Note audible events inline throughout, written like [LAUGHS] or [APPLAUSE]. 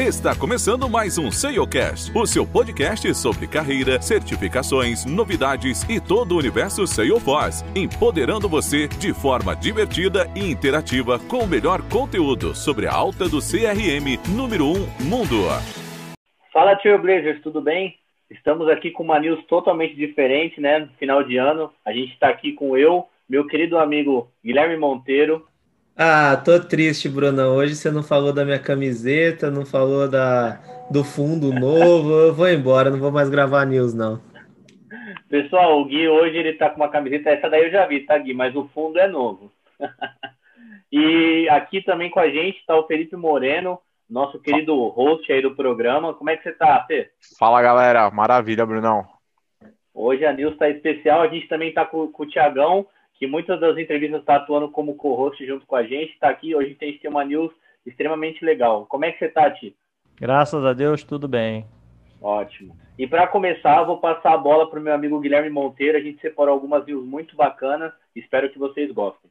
Está começando mais um SEOcast, o seu podcast sobre carreira, certificações, novidades e todo o universo Salesforce, empoderando você de forma divertida e interativa com o melhor conteúdo sobre a alta do CRM número 1 mundo. Fala, Trailblazers, tudo bem? Estamos aqui com uma news totalmente diferente, né? No final de ano, a gente está aqui com eu, meu querido amigo Guilherme Monteiro, ah, tô triste, Bruna. Hoje você não falou da minha camiseta, não falou da, do fundo novo. Eu vou embora, não vou mais gravar news, não. Pessoal, o Gui hoje ele tá com uma camiseta, essa daí eu já vi, tá, Gui? Mas o fundo é novo. [LAUGHS] e aqui também com a gente tá o Felipe Moreno, nosso querido host aí do programa. Como é que você tá, Fê? Fala, galera. Maravilha, Brunão. Hoje a news tá especial. A gente também tá com, com o Tiagão que muitas das entrevistas está atuando como co-host junto com a gente, está aqui. Hoje a gente tem uma news extremamente legal. Como é que você está, Ti? Graças a Deus, tudo bem. Ótimo. E para começar, vou passar a bola para o meu amigo Guilherme Monteiro. A gente separou algumas news muito bacanas. Espero que vocês gostem.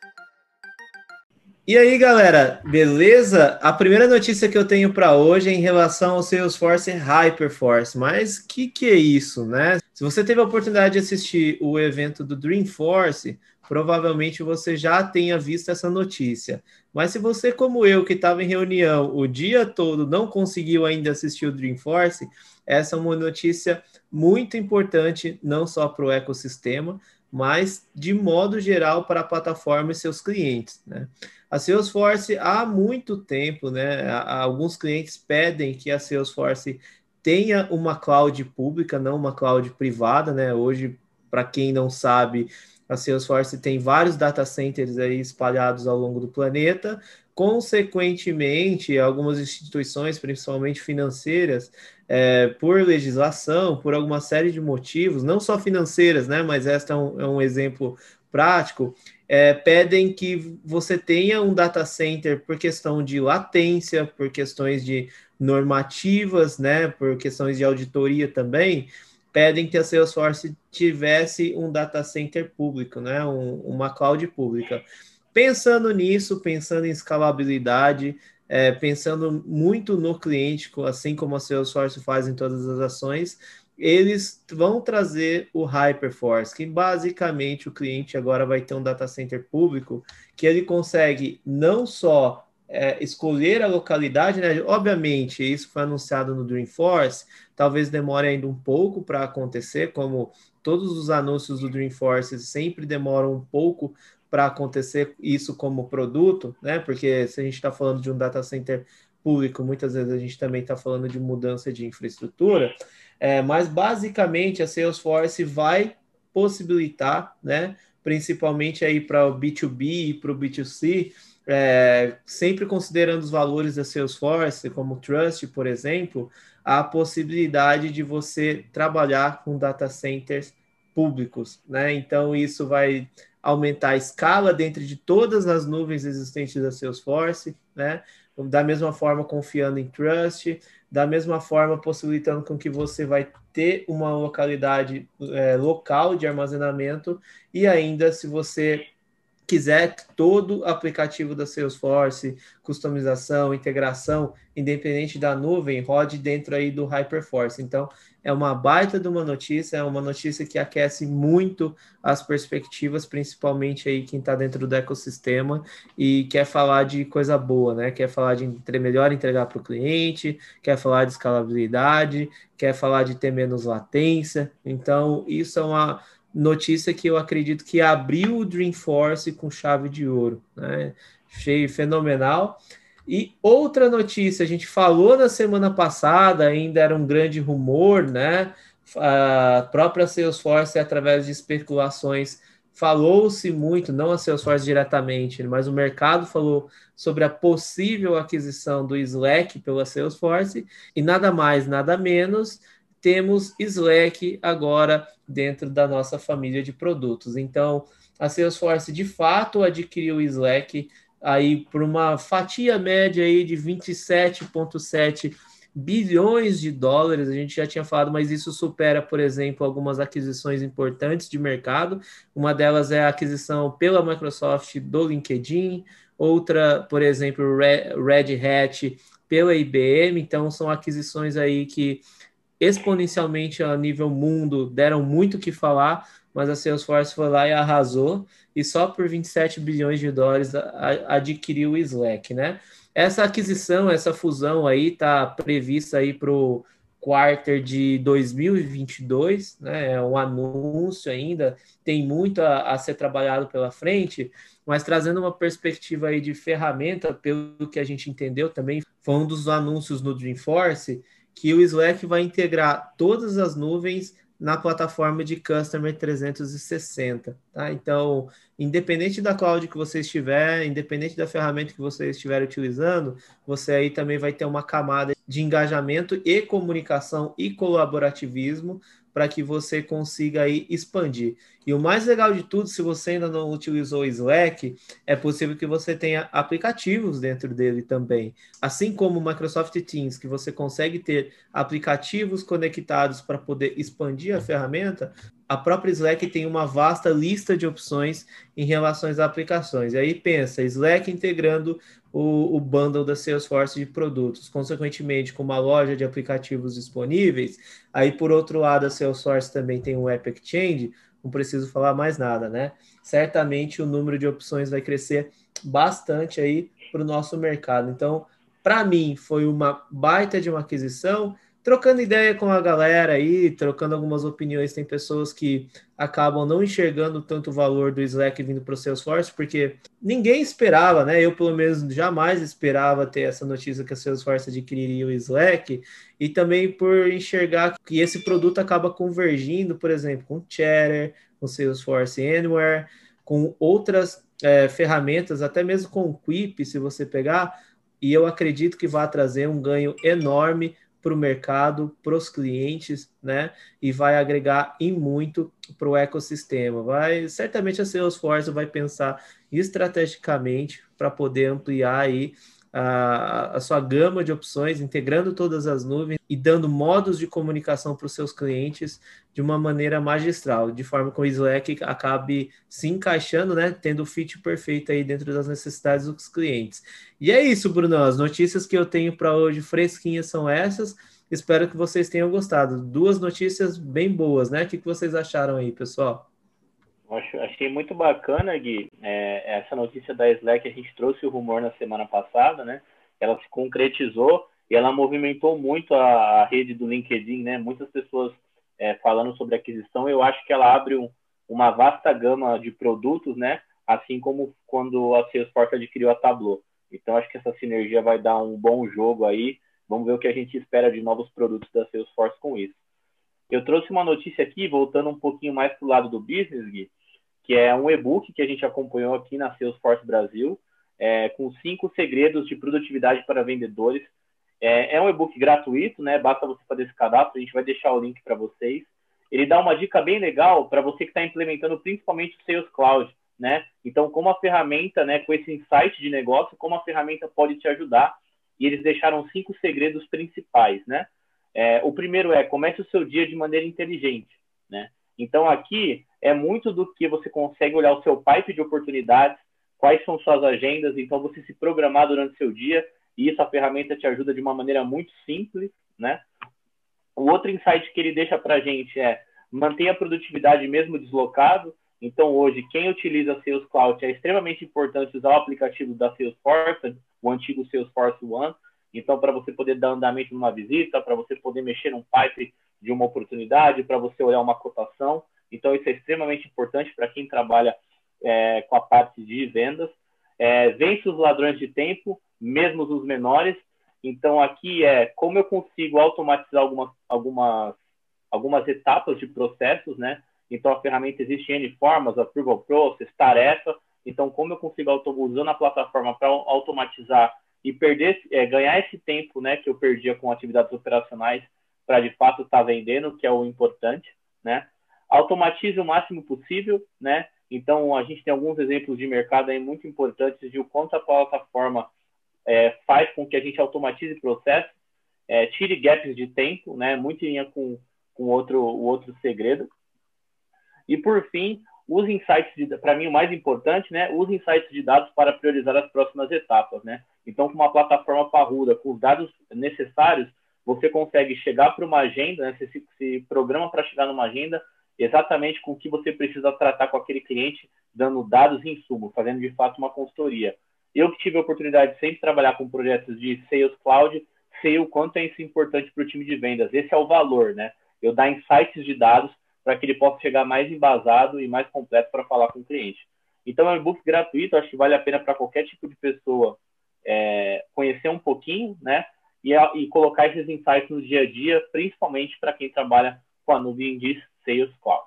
E aí, galera, beleza? A primeira notícia que eu tenho para hoje é em relação ao Salesforce Hyperforce. Mas o que, que é isso, né? Se você teve a oportunidade de assistir o evento do Dreamforce, provavelmente você já tenha visto essa notícia. Mas se você, como eu, que estava em reunião o dia todo, não conseguiu ainda assistir o Dreamforce, essa é uma notícia muito importante, não só para o ecossistema, mas de modo geral para a plataforma e seus clientes. Né? A Salesforce há muito tempo, né? Alguns clientes pedem que a Salesforce tenha uma cloud pública, não uma cloud privada, né? Hoje, para quem não sabe, a Salesforce tem vários data centers aí espalhados ao longo do planeta. Consequentemente, algumas instituições, principalmente financeiras, é, por legislação, por alguma série de motivos, não só financeiras, né? Mas esta é um, é um exemplo prático, é, pedem que você tenha um data center por questão de latência, por questões de normativas, né, por questões de auditoria também, pedem que a Salesforce tivesse um data center público, né, um, uma cloud pública. Pensando nisso, pensando em escalabilidade, é, pensando muito no cliente, assim como a Salesforce faz em todas as ações, eles vão trazer o Hyperforce, que basicamente o cliente agora vai ter um data center público que ele consegue não só é, escolher a localidade, né? Obviamente, isso foi anunciado no Dreamforce, talvez demore ainda um pouco para acontecer, como todos os anúncios do Dreamforce sempre demoram um pouco para acontecer isso como produto, né? Porque se a gente está falando de um data center público, muitas vezes a gente também está falando de mudança de infraestrutura. É, mas basicamente a Salesforce vai possibilitar, né, principalmente aí para o B2B e para o B2C, é, sempre considerando os valores da Salesforce, como Trust, por exemplo, a possibilidade de você trabalhar com data centers públicos, né? Então isso vai aumentar a escala dentro de todas as nuvens existentes da Salesforce, né? Da mesma forma confiando em Trust, da mesma forma possibilitando com que você vai ter uma localidade é, local de armazenamento e ainda se você quiser todo aplicativo da Salesforce, customização, integração, independente da nuvem, rode dentro aí do Hyperforce. Então, é uma baita de uma notícia, é uma notícia que aquece muito as perspectivas, principalmente aí quem está dentro do ecossistema e quer falar de coisa boa, né? Quer falar de entre, melhor entregar para o cliente, quer falar de escalabilidade, quer falar de ter menos latência. Então, isso é uma notícia que eu acredito que abriu o Dreamforce com chave de ouro, né? Achei fenomenal. E outra notícia, a gente falou na semana passada, ainda era um grande rumor, né? A própria Salesforce, através de especulações, falou-se muito, não a Salesforce diretamente, mas o mercado falou sobre a possível aquisição do Slack pela Salesforce, e nada mais, nada menos temos Slack agora dentro da nossa família de produtos. Então, a Salesforce de fato adquiriu o Slack aí por uma fatia média aí de 27,7 bilhões de dólares. A gente já tinha falado, mas isso supera, por exemplo, algumas aquisições importantes de mercado. Uma delas é a aquisição pela Microsoft do LinkedIn, outra, por exemplo, Red Hat pela IBM. Então, são aquisições aí que exponencialmente a nível mundo deram muito o que falar, mas a Salesforce foi lá e arrasou, e só por 27 bilhões de dólares adquiriu o Slack, né? Essa aquisição, essa fusão aí está prevista aí para o quarter de 2022, né? É um anúncio ainda, tem muito a, a, ser trabalhado pela frente, mas trazendo uma perspectiva aí de ferramenta, pelo que a gente entendeu também, foi um dos anúncios no Dreamforce, que o Slack vai integrar todas as nuvens na plataforma de Customer 360, tá? Então, independente da cloud que você estiver, independente da ferramenta que você estiver utilizando, você aí também vai ter uma camada de engajamento e comunicação e colaborativismo para que você consiga aí expandir. E o mais legal de tudo, se você ainda não utilizou o Slack, é possível que você tenha aplicativos dentro dele também. Assim como o Microsoft Teams, que você consegue ter aplicativos conectados para poder expandir a ferramenta, a própria Slack tem uma vasta lista de opções em relação às aplicações. E aí pensa, Slack integrando o, o bundle da Salesforce de produtos, consequentemente com uma loja de aplicativos disponíveis. Aí, por outro lado, a Salesforce também tem um App Exchange, não preciso falar mais nada, né? Certamente o número de opções vai crescer bastante aí para o nosso mercado. Então, para mim, foi uma baita de uma aquisição trocando ideia com a galera aí, trocando algumas opiniões. Tem pessoas que acabam não enxergando tanto o valor do Slack vindo para o Salesforce, porque ninguém esperava, né? Eu, pelo menos, jamais esperava ter essa notícia que a Salesforce adquiriria o Slack, e também por enxergar que esse produto acaba convergindo, por exemplo, com Chatter, com Salesforce Anywhere, com outras é, ferramentas, até mesmo com o Quip, se você pegar, e eu acredito que vai trazer um ganho enorme para o mercado, para os clientes, né? E vai agregar em muito para o ecossistema. Vai certamente a Salesforce vai pensar estrategicamente para poder ampliar aí a, a, sua gama de opções, integrando todas as nuvens e dando modos de comunicação para os seus clientes de uma maneira magistral, de forma que o Slack acabe se encaixando, né, tendo o fit perfeito aí dentro das necessidades dos clientes. E é isso, Bruno. As notícias que eu tenho para hoje fresquinhas são essas. Espero que vocês tenham gostado. Duas notícias bem boas, né? O que vocês acharam aí, pessoal? Achei muito bacana, Gui, é, essa notícia da Slack, a gente trouxe o rumor na semana passada, né? Ela se concretizou e ela movimentou muito a, a rede do LinkedIn, né? Muitas pessoas é, falando sobre aquisição. Eu acho que ela abre um, uma vasta gama de produtos, né? Assim como quando a Salesforce adquiriu a Tableau. Então, acho que essa sinergia vai dar um bom jogo aí. Vamos ver o que a gente espera de novos produtos da Salesforce com isso. Eu trouxe uma notícia aqui, voltando um pouquinho mais para o lado do business, Gui, que é um e-book que a gente acompanhou aqui na Salesforce Brasil, é, com cinco segredos de produtividade para vendedores. É, é um e-book gratuito, né? Basta você fazer esse cadastro, a gente vai deixar o link para vocês. Ele dá uma dica bem legal para você que está implementando principalmente o Sales Cloud, né? Então, como a ferramenta, né, com esse insight de negócio, como a ferramenta pode te ajudar. E eles deixaram cinco segredos principais, né? É, o primeiro é comece o seu dia de maneira inteligente, né? Então, aqui é muito do que você consegue olhar o seu pipe de oportunidades, quais são suas agendas, então você se programar durante seu dia, e isso a ferramenta te ajuda de uma maneira muito simples, né? O outro insight que ele deixa para a gente é manter a produtividade mesmo deslocado. Então, hoje, quem utiliza Sales Cloud é extremamente importante usar o aplicativo da Salesforce, o antigo Salesforce One. Então, para você poder dar andamento numa visita, para você poder mexer num pipe de uma oportunidade, para você olhar uma cotação. Então, isso é extremamente importante para quem trabalha é, com a parte de vendas. É, vence os ladrões de tempo, mesmo os menores. Então, aqui é como eu consigo automatizar algumas, algumas, algumas etapas de processos, né? Então, a ferramenta existe em N formas, Approval Process, tarefa. Então, como eu consigo, usando a plataforma para automatizar e perder, é, ganhar esse tempo né, que eu perdia com atividades operacionais para de fato estar tá vendendo, que é o importante, né? Automatize o máximo possível, né? Então, a gente tem alguns exemplos de mercado aí muito importantes de o quanto a plataforma é, faz com que a gente automatize processos, é, tire gaps de tempo, né? Muito em linha com, com outro, o outro segredo. E, por fim, use insights, para mim, o mais importante, né? Use insights de dados para priorizar as próximas etapas, né? Então, com uma plataforma parruda, com os dados necessários, você consegue chegar para uma agenda, né? Você se, se programa para chegar numa agenda exatamente com o que você precisa tratar com aquele cliente, dando dados e insumos, fazendo de fato uma consultoria. Eu que tive a oportunidade de sempre trabalhar com projetos de Sales Cloud, sei o quanto é isso importante para o time de vendas. Esse é o valor, né? Eu dar insights de dados para que ele possa chegar mais embasado e mais completo para falar com o cliente. Então, é um e-book gratuito, acho que vale a pena para qualquer tipo de pessoa é, conhecer um pouquinho, né? E, e, colocar esses insights no dia a dia, principalmente para quem trabalha com a nuvem de Sales Cloud.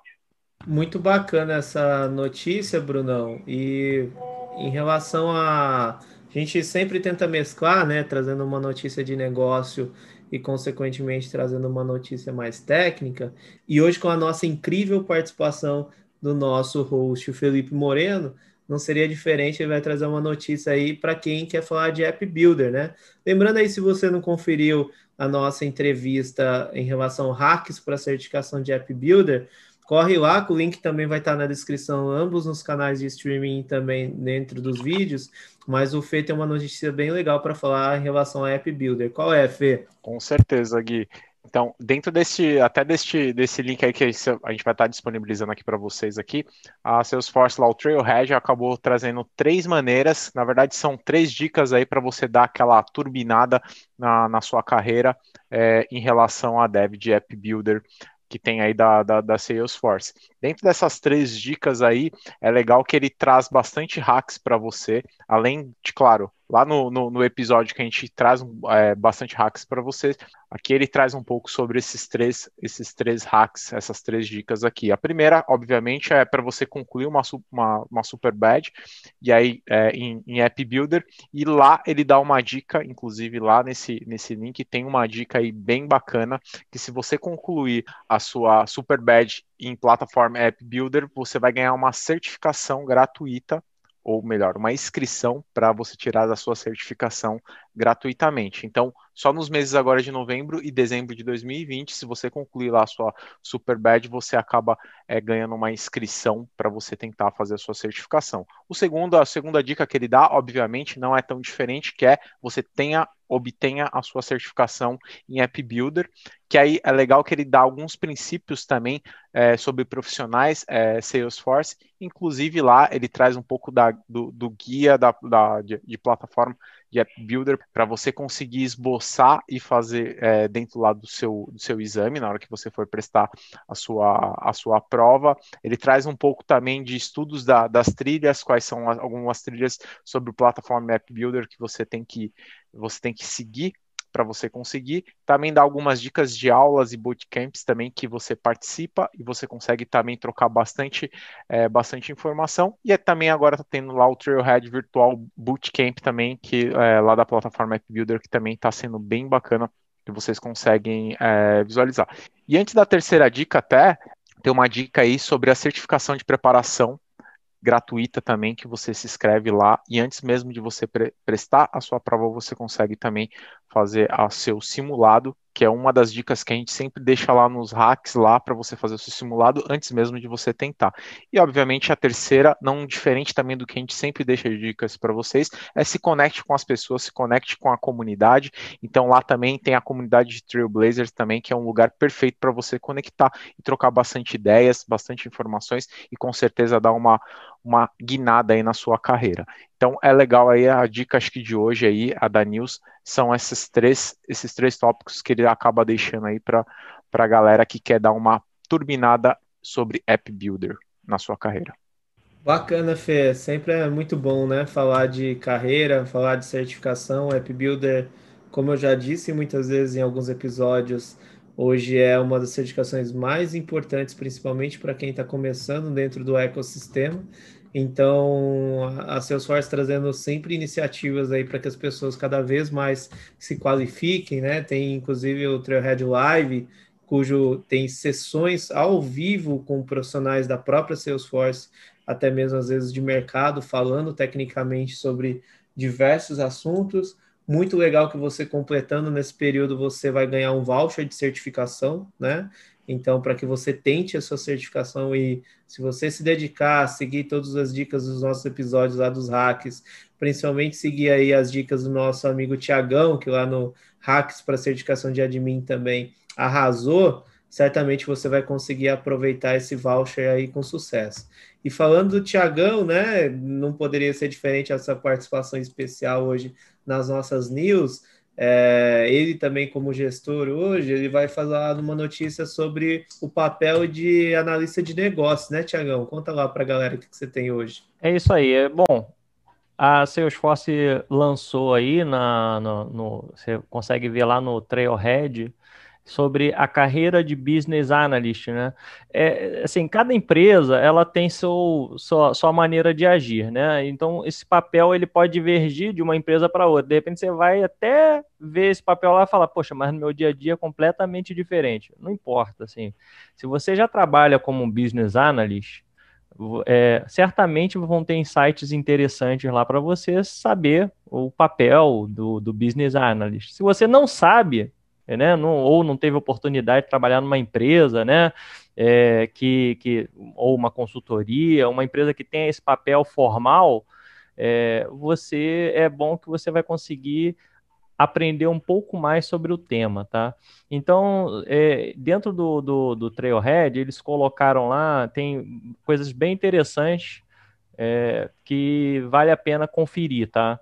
Muito bacana essa notícia, Brunão. E em relação a. A gente sempre tenta mesclar, né? Trazendo uma notícia de negócio e, consequentemente, trazendo uma notícia mais técnica. E hoje, com a nossa incrível participação do nosso host, Felipe Moreno, não seria diferente, ele vai trazer uma notícia aí para quem quer falar de App Builder, né? Lembrando aí, se você não conferiu a nossa entrevista em relação a hacks para certificação de App Builder, corre lá, que o link também vai estar na descrição, ambos nos canais de streaming também dentro dos vídeos. Mas o Fê tem uma notícia bem legal para falar em relação a App Builder. Qual é, Fê? Com certeza, Gui. Então, dentro deste, até deste, desse link aí que a gente vai estar disponibilizando aqui para vocês aqui, a Salesforce lá, o Trailhead, acabou trazendo três maneiras, na verdade são três dicas aí para você dar aquela turbinada na, na sua carreira é, em relação a dev de App Builder que tem aí da, da, da, Salesforce. Dentro dessas três dicas aí, é legal que ele traz bastante hacks para você, além de, claro, lá no, no, no, episódio que a gente traz é, bastante hacks para você, aqui ele traz um pouco sobre esses três, esses três hacks, essas três dicas aqui. A primeira, obviamente, é para você concluir uma, uma, uma super badge, e aí é, em, em App Builder, e lá ele dá uma dica, inclusive lá nesse, nesse link tem uma dica aí bem bacana, que se você concluir a sua super badge em plataforma App Builder, você vai ganhar uma certificação gratuita ou melhor, uma inscrição para você tirar da sua certificação gratuitamente. Então, só nos meses agora de novembro e dezembro de 2020, se você concluir lá a sua Super Badge, você acaba é, ganhando uma inscrição para você tentar fazer a sua certificação. O segundo, a segunda dica que ele dá, obviamente, não é tão diferente, que é você tenha obtenha a sua certificação em App Builder, que aí é legal que ele dá alguns princípios também é, sobre profissionais é, Salesforce, inclusive lá ele traz um pouco da, do, do guia da, da de, de plataforma de App Builder para você conseguir esboçar e fazer é, dentro lá do seu, do seu exame, na hora que você for prestar a sua, a sua prova. Ele traz um pouco também de estudos da, das trilhas, quais são algumas trilhas sobre o plataforma App Builder que você tem que, você tem que seguir para você conseguir. Também dá algumas dicas de aulas e bootcamps também que você participa e você consegue também trocar bastante, é, bastante informação. E é, também agora está tendo lá o Trailhead Virtual Bootcamp também, que é, lá da plataforma App Builder, que também está sendo bem bacana que vocês conseguem é, visualizar. E antes da terceira dica, até tem uma dica aí sobre a certificação de preparação gratuita também que você se inscreve lá e antes mesmo de você pre prestar a sua prova você consegue também fazer o seu simulado que é uma das dicas que a gente sempre deixa lá nos hacks lá para você fazer o seu simulado antes mesmo de você tentar. E obviamente a terceira, não diferente também do que a gente sempre deixa de dicas para vocês, é se conecte com as pessoas, se conecte com a comunidade. Então lá também tem a comunidade de Trailblazers também, que é um lugar perfeito para você conectar e trocar bastante ideias, bastante informações e com certeza dar uma uma guinada aí na sua carreira. Então é legal aí a dica acho que de hoje aí, a da News, são esses três, esses três tópicos que ele acaba deixando aí para a galera que quer dar uma turbinada sobre App Builder na sua carreira. Bacana, Fê. Sempre é muito bom, né? Falar de carreira, falar de certificação. App Builder, como eu já disse muitas vezes em alguns episódios, hoje é uma das certificações mais importantes, principalmente para quem está começando dentro do ecossistema. Então, a Salesforce trazendo sempre iniciativas aí para que as pessoas cada vez mais se qualifiquem, né? Tem inclusive o Trailhead Live, cujo tem sessões ao vivo com profissionais da própria Salesforce, até mesmo às vezes de mercado, falando tecnicamente sobre diversos assuntos. Muito legal que você completando nesse período você vai ganhar um voucher de certificação, né? Então, para que você tente a sua certificação e se você se dedicar a seguir todas as dicas dos nossos episódios lá dos hacks, principalmente seguir aí as dicas do nosso amigo Tiagão, que lá no Hacks para certificação de admin também arrasou, certamente você vai conseguir aproveitar esse voucher aí com sucesso. E falando do Tiagão, né, não poderia ser diferente essa participação especial hoje nas nossas news. É, ele também, como gestor hoje, ele vai falar uma notícia sobre o papel de analista de negócios, né, Tiagão? Conta lá para a galera o que, que você tem hoje. É isso aí. É bom. A Salesforce lançou aí na, no, no, você consegue ver lá no Trailhead sobre a carreira de business analyst, né? É, assim, cada empresa ela tem seu, sua, sua maneira de agir, né? Então esse papel ele pode divergir de uma empresa para outra. De repente você vai até ver esse papel lá e falar, poxa, mas no meu dia a dia é completamente diferente. Não importa, assim. Se você já trabalha como um business analyst, é, certamente vão ter insights interessantes lá para você saber o papel do, do business analyst. Se você não sabe, né? Não, ou não teve oportunidade de trabalhar numa empresa, né? É, que, que, ou uma consultoria, uma empresa que tenha esse papel formal, é, você é bom que você vai conseguir aprender um pouco mais sobre o tema, tá? Então, é, dentro do, do, do, Trailhead, eles colocaram lá, tem coisas bem interessantes é, que vale a pena conferir, tá?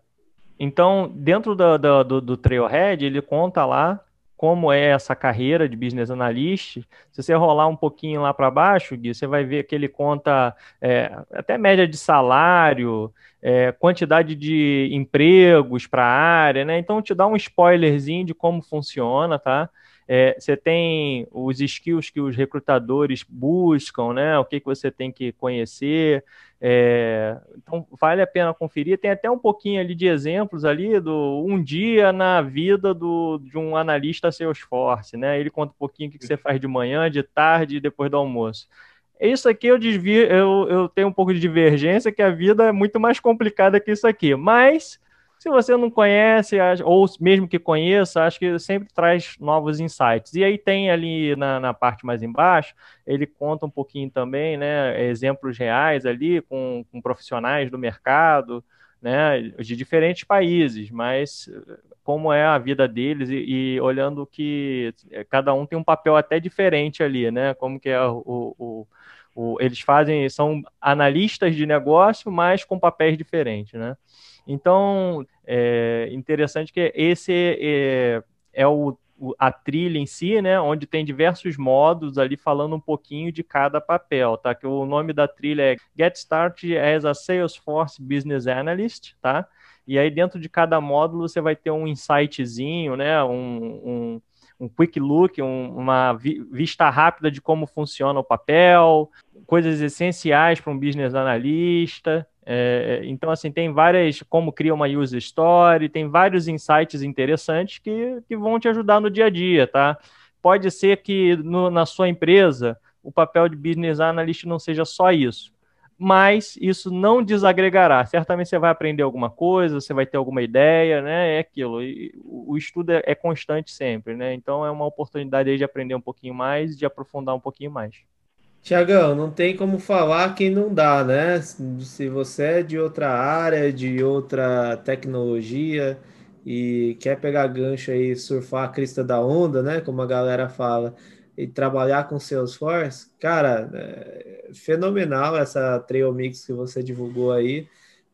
Então, dentro do, do, do Trailhead, ele conta lá como é essa carreira de business analyst, se você rolar um pouquinho lá para baixo, Gui, você vai ver que ele conta é, até média de salário, é, quantidade de empregos para a área, né? Então te dá um spoilerzinho de como funciona, tá? É, você tem os skills que os recrutadores buscam, né? O que, que você tem que conhecer. É, então, vale a pena conferir. Tem até um pouquinho ali de exemplos ali do um dia na vida do, de um analista Salesforce, né? Ele conta um pouquinho o que, que você faz de manhã, de tarde e depois do almoço. Isso aqui eu desvio, eu, eu tenho um pouco de divergência, que a vida é muito mais complicada que isso aqui. Mas se você não conhece, ou mesmo que conheça, acho que sempre traz novos insights. E aí tem ali na, na parte mais embaixo, ele conta um pouquinho também, né, exemplos reais ali com, com profissionais do mercado, né, de diferentes países, mas como é a vida deles e, e, olhando que cada um tem um papel até diferente ali, né, como que é o, o, o eles fazem, são analistas de negócio, mas com papéis diferentes, né. Então, é interessante que esse é, é o, a trilha em si, né, onde tem diversos modos ali falando um pouquinho de cada papel, tá? Que o nome da trilha é Get Started as a Salesforce Business Analyst, tá? E aí dentro de cada módulo você vai ter um insightzinho, né, um, um um quick look, um, uma vi vista rápida de como funciona o papel, coisas essenciais para um business analista, é, então, assim, tem várias, como cria uma user story, tem vários insights interessantes que, que vão te ajudar no dia a dia, tá? Pode ser que no, na sua empresa o papel de business analyst não seja só isso, mas isso não desagregará. Certamente você vai aprender alguma coisa, você vai ter alguma ideia, né? É aquilo. E o estudo é, é constante sempre, né? Então é uma oportunidade aí de aprender um pouquinho mais, de aprofundar um pouquinho mais. Tiagão, não tem como falar quem não dá, né? Se você é de outra área, de outra tecnologia e quer pegar gancho aí, surfar a crista da onda, né? Como a galera fala, e trabalhar com Salesforce, cara, é fenomenal essa Trail Mix que você divulgou aí,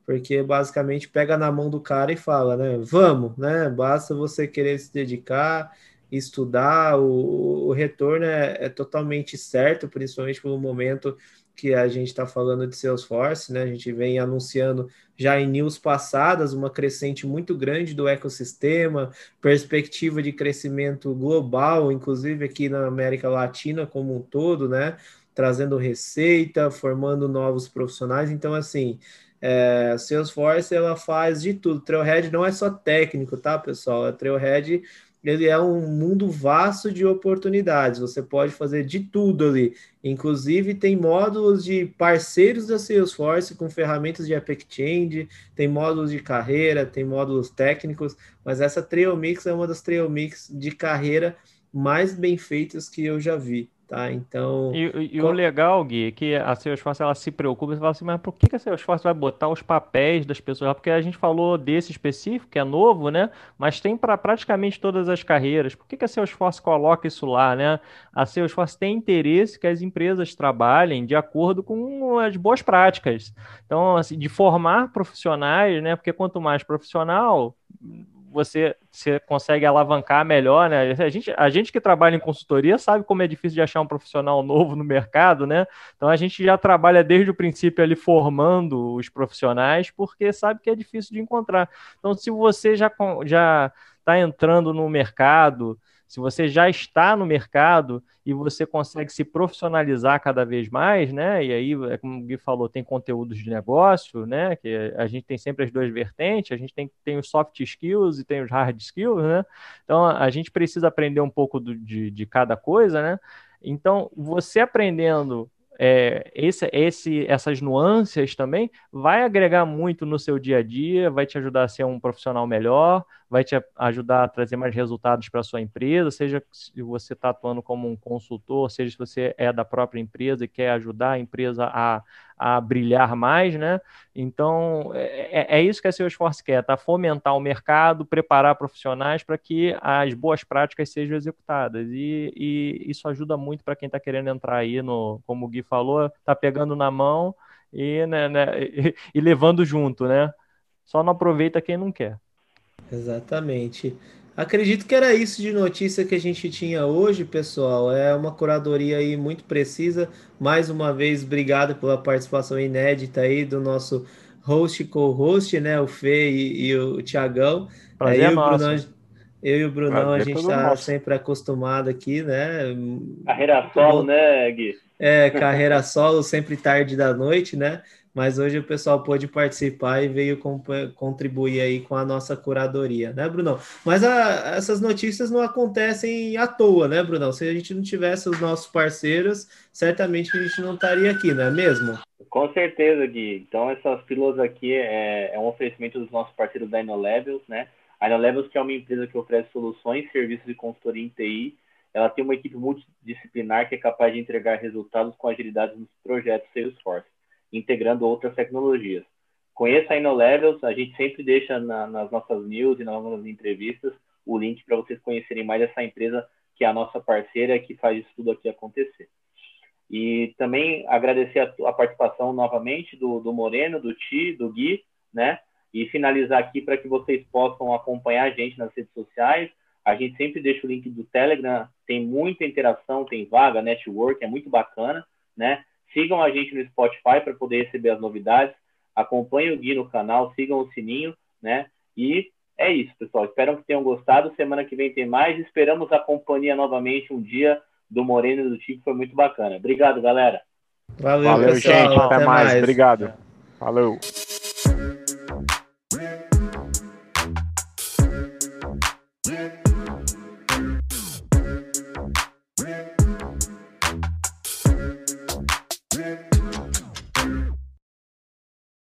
porque basicamente pega na mão do cara e fala, né? Vamos, né? Basta você querer se dedicar estudar, o, o retorno é, é, totalmente certo, principalmente pelo momento que a gente está falando de Salesforce, né? A gente vem anunciando já em news passadas uma crescente muito grande do ecossistema, perspectiva de crescimento global, inclusive aqui na América Latina como um todo, né? trazendo receita, formando novos profissionais. Então, assim, é, Salesforce ela faz de tudo. Trailhead não é só técnico, tá, pessoal? A Trailhead ele é um mundo vasto de oportunidades. Você pode fazer de tudo ali. Inclusive, tem módulos de parceiros da Salesforce com ferramentas de App Exchange, tem módulos de carreira, tem módulos técnicos, mas essa Trail Mix é uma das Trail Mix de carreira mais bem feitas que eu já vi. Tá, então. E, e o legal, Gui, é que a Salesforce ela se preocupa, você fala assim, mas por que a Salesforce vai botar os papéis das pessoas? Porque a gente falou desse específico, que é novo, né? Mas tem para praticamente todas as carreiras. Por que a Salesforce coloca isso lá, né? A Salesforce tem interesse que as empresas trabalhem de acordo com as boas práticas. Então, assim, de formar profissionais, né? Porque quanto mais profissional, você, você consegue alavancar melhor, né? A gente, a gente que trabalha em consultoria sabe como é difícil de achar um profissional novo no mercado, né? Então a gente já trabalha desde o princípio ali formando os profissionais, porque sabe que é difícil de encontrar. Então, se você já já está entrando no mercado, se você já está no mercado e você consegue se profissionalizar cada vez mais, né? E aí, é como o Gui falou, tem conteúdos de negócio, né? Que a gente tem sempre as duas vertentes, a gente tem, tem os soft skills e tem os hard skills, né? Então a gente precisa aprender um pouco do, de, de cada coisa, né? Então, você aprendendo é, esse, esse, essas nuances também vai agregar muito no seu dia a dia, vai te ajudar a ser um profissional melhor, vai te ajudar a trazer mais resultados para a sua empresa, seja se você está atuando como um consultor, seja se você é da própria empresa e quer ajudar a empresa a, a brilhar mais, né? Então, é, é, é isso que a Salesforce quer, tá? Fomentar o mercado, preparar profissionais para que as boas práticas sejam executadas. E, e isso ajuda muito para quem está querendo entrar aí no, como o Gui falou, tá pegando na mão e, né, né, e, [LAUGHS] e levando junto, né? Só não aproveita quem não quer. Exatamente. Acredito que era isso de notícia que a gente tinha hoje, pessoal. É uma curadoria aí muito precisa. Mais uma vez, obrigado pela participação inédita aí do nosso host co-host, né? O Fê e, e o Tiagão. Prazer é, o Brunão, eu e o Brunão, Prazer a gente está sempre acostumado aqui, né? Carreira solo, né, Gui? É, carreira solo, sempre tarde da noite, né? Mas hoje o pessoal pôde participar e veio contribuir aí com a nossa curadoria, né, Brunão? Mas a, essas notícias não acontecem à toa, né, Brunão? Se a gente não tivesse os nossos parceiros, certamente a gente não estaria aqui, não é mesmo? Com certeza, Gui. Então, essas pílulas aqui é, é um oferecimento dos nossos parceiros da InnoLevels, né? A InnoLevels, que é uma empresa que oferece soluções, serviços de consultoria em TI, ela tem uma equipe multidisciplinar que é capaz de entregar resultados com agilidade nos projetos Salesforce integrando outras tecnologias. Conheça a InnoLevels, a gente sempre deixa na, nas nossas news e nas nossas entrevistas o link para vocês conhecerem mais essa empresa que é a nossa parceira que faz isso tudo aqui acontecer. E também agradecer a, a participação novamente do, do Moreno, do Ti, do Gui, né? E finalizar aqui para que vocês possam acompanhar a gente nas redes sociais. A gente sempre deixa o link do Telegram, tem muita interação, tem vaga, network, é muito bacana, né? Sigam a gente no Spotify para poder receber as novidades. Acompanhem o Gui no canal, sigam o sininho, né? E é isso, pessoal. Espero que tenham gostado. Semana que vem tem mais. Esperamos a companhia novamente um dia do Moreno e do Chico. Foi muito bacana. Obrigado, galera. Valeu, Valeu pessoal. gente. Até, Até mais. mais. Obrigado. Valeu.